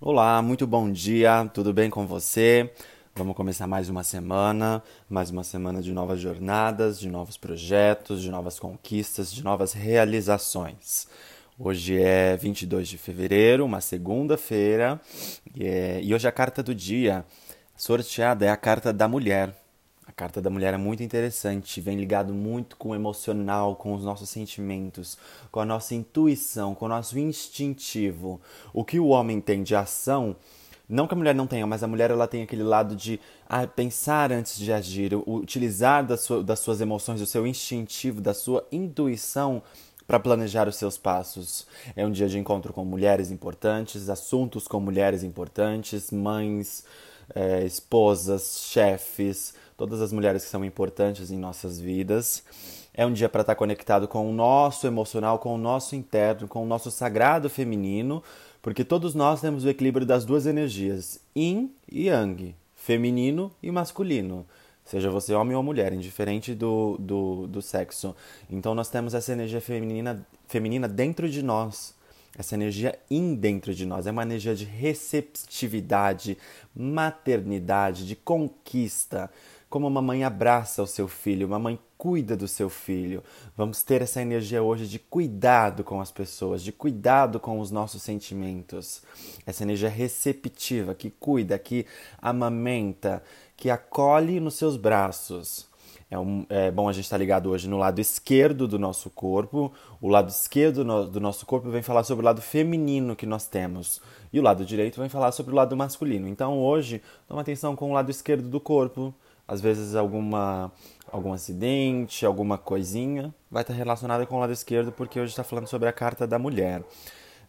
Olá, muito bom dia, tudo bem com você? Vamos começar mais uma semana, mais uma semana de novas jornadas, de novos projetos, de novas conquistas, de novas realizações. Hoje é 22 de fevereiro, uma segunda-feira, e, é... e hoje a carta do dia sorteada é a carta da mulher. A carta da mulher é muito interessante, vem ligado muito com o emocional, com os nossos sentimentos, com a nossa intuição, com o nosso instintivo. O que o homem tem de ação, não que a mulher não tenha, mas a mulher ela tem aquele lado de ah, pensar antes de agir, utilizar das, sua, das suas emoções, do seu instintivo, da sua intuição para planejar os seus passos. É um dia de encontro com mulheres importantes, assuntos com mulheres importantes, mães, é, esposas, chefes, todas as mulheres que são importantes em nossas vidas. É um dia para estar conectado com o nosso emocional, com o nosso interno, com o nosso sagrado feminino, porque todos nós temos o equilíbrio das duas energias, yin e yang, feminino e masculino. Seja você homem ou mulher, indiferente do, do, do sexo. Então nós temos essa energia feminina, feminina dentro de nós essa energia in dentro de nós. É uma energia de receptividade, maternidade, de conquista. Como uma mãe abraça o seu filho, uma mãe cuida do seu filho. Vamos ter essa energia hoje de cuidado com as pessoas, de cuidado com os nossos sentimentos. Essa energia receptiva que cuida, que amamenta, que acolhe nos seus braços. É, um, é bom a gente estar tá ligado hoje no lado esquerdo do nosso corpo. O lado esquerdo no, do nosso corpo vem falar sobre o lado feminino que nós temos. E o lado direito vem falar sobre o lado masculino. Então hoje, toma atenção com o lado esquerdo do corpo. Às vezes alguma algum acidente, alguma coisinha vai estar relacionada com o lado esquerdo, porque hoje está falando sobre a carta da mulher.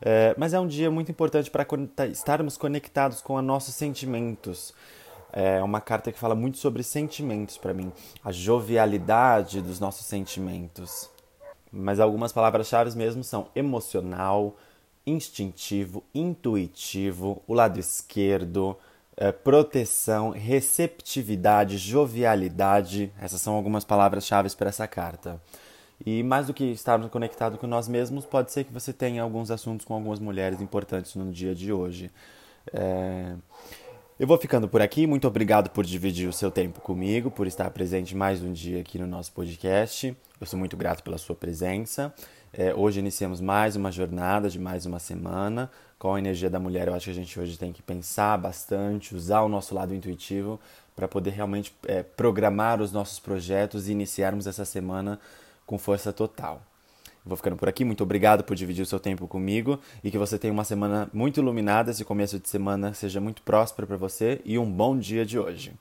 É, mas é um dia muito importante para estarmos conectados com os nossos sentimentos. É uma carta que fala muito sobre sentimentos para mim, a jovialidade dos nossos sentimentos. Mas algumas palavras-chave mesmo são emocional, instintivo, intuitivo, o lado esquerdo, é, proteção, receptividade, jovialidade. Essas são algumas palavras-chave para essa carta. E mais do que estarmos conectados com nós mesmos, pode ser que você tenha alguns assuntos com algumas mulheres importantes no dia de hoje. É... Eu vou ficando por aqui. Muito obrigado por dividir o seu tempo comigo, por estar presente mais um dia aqui no nosso podcast. Eu sou muito grato pela sua presença. É, hoje iniciamos mais uma jornada de mais uma semana. Com a energia da mulher, eu acho que a gente hoje tem que pensar bastante, usar o nosso lado intuitivo para poder realmente é, programar os nossos projetos e iniciarmos essa semana com força total. Vou ficando por aqui. Muito obrigado por dividir o seu tempo comigo e que você tenha uma semana muito iluminada. Esse começo de semana seja muito próspero para você e um bom dia de hoje.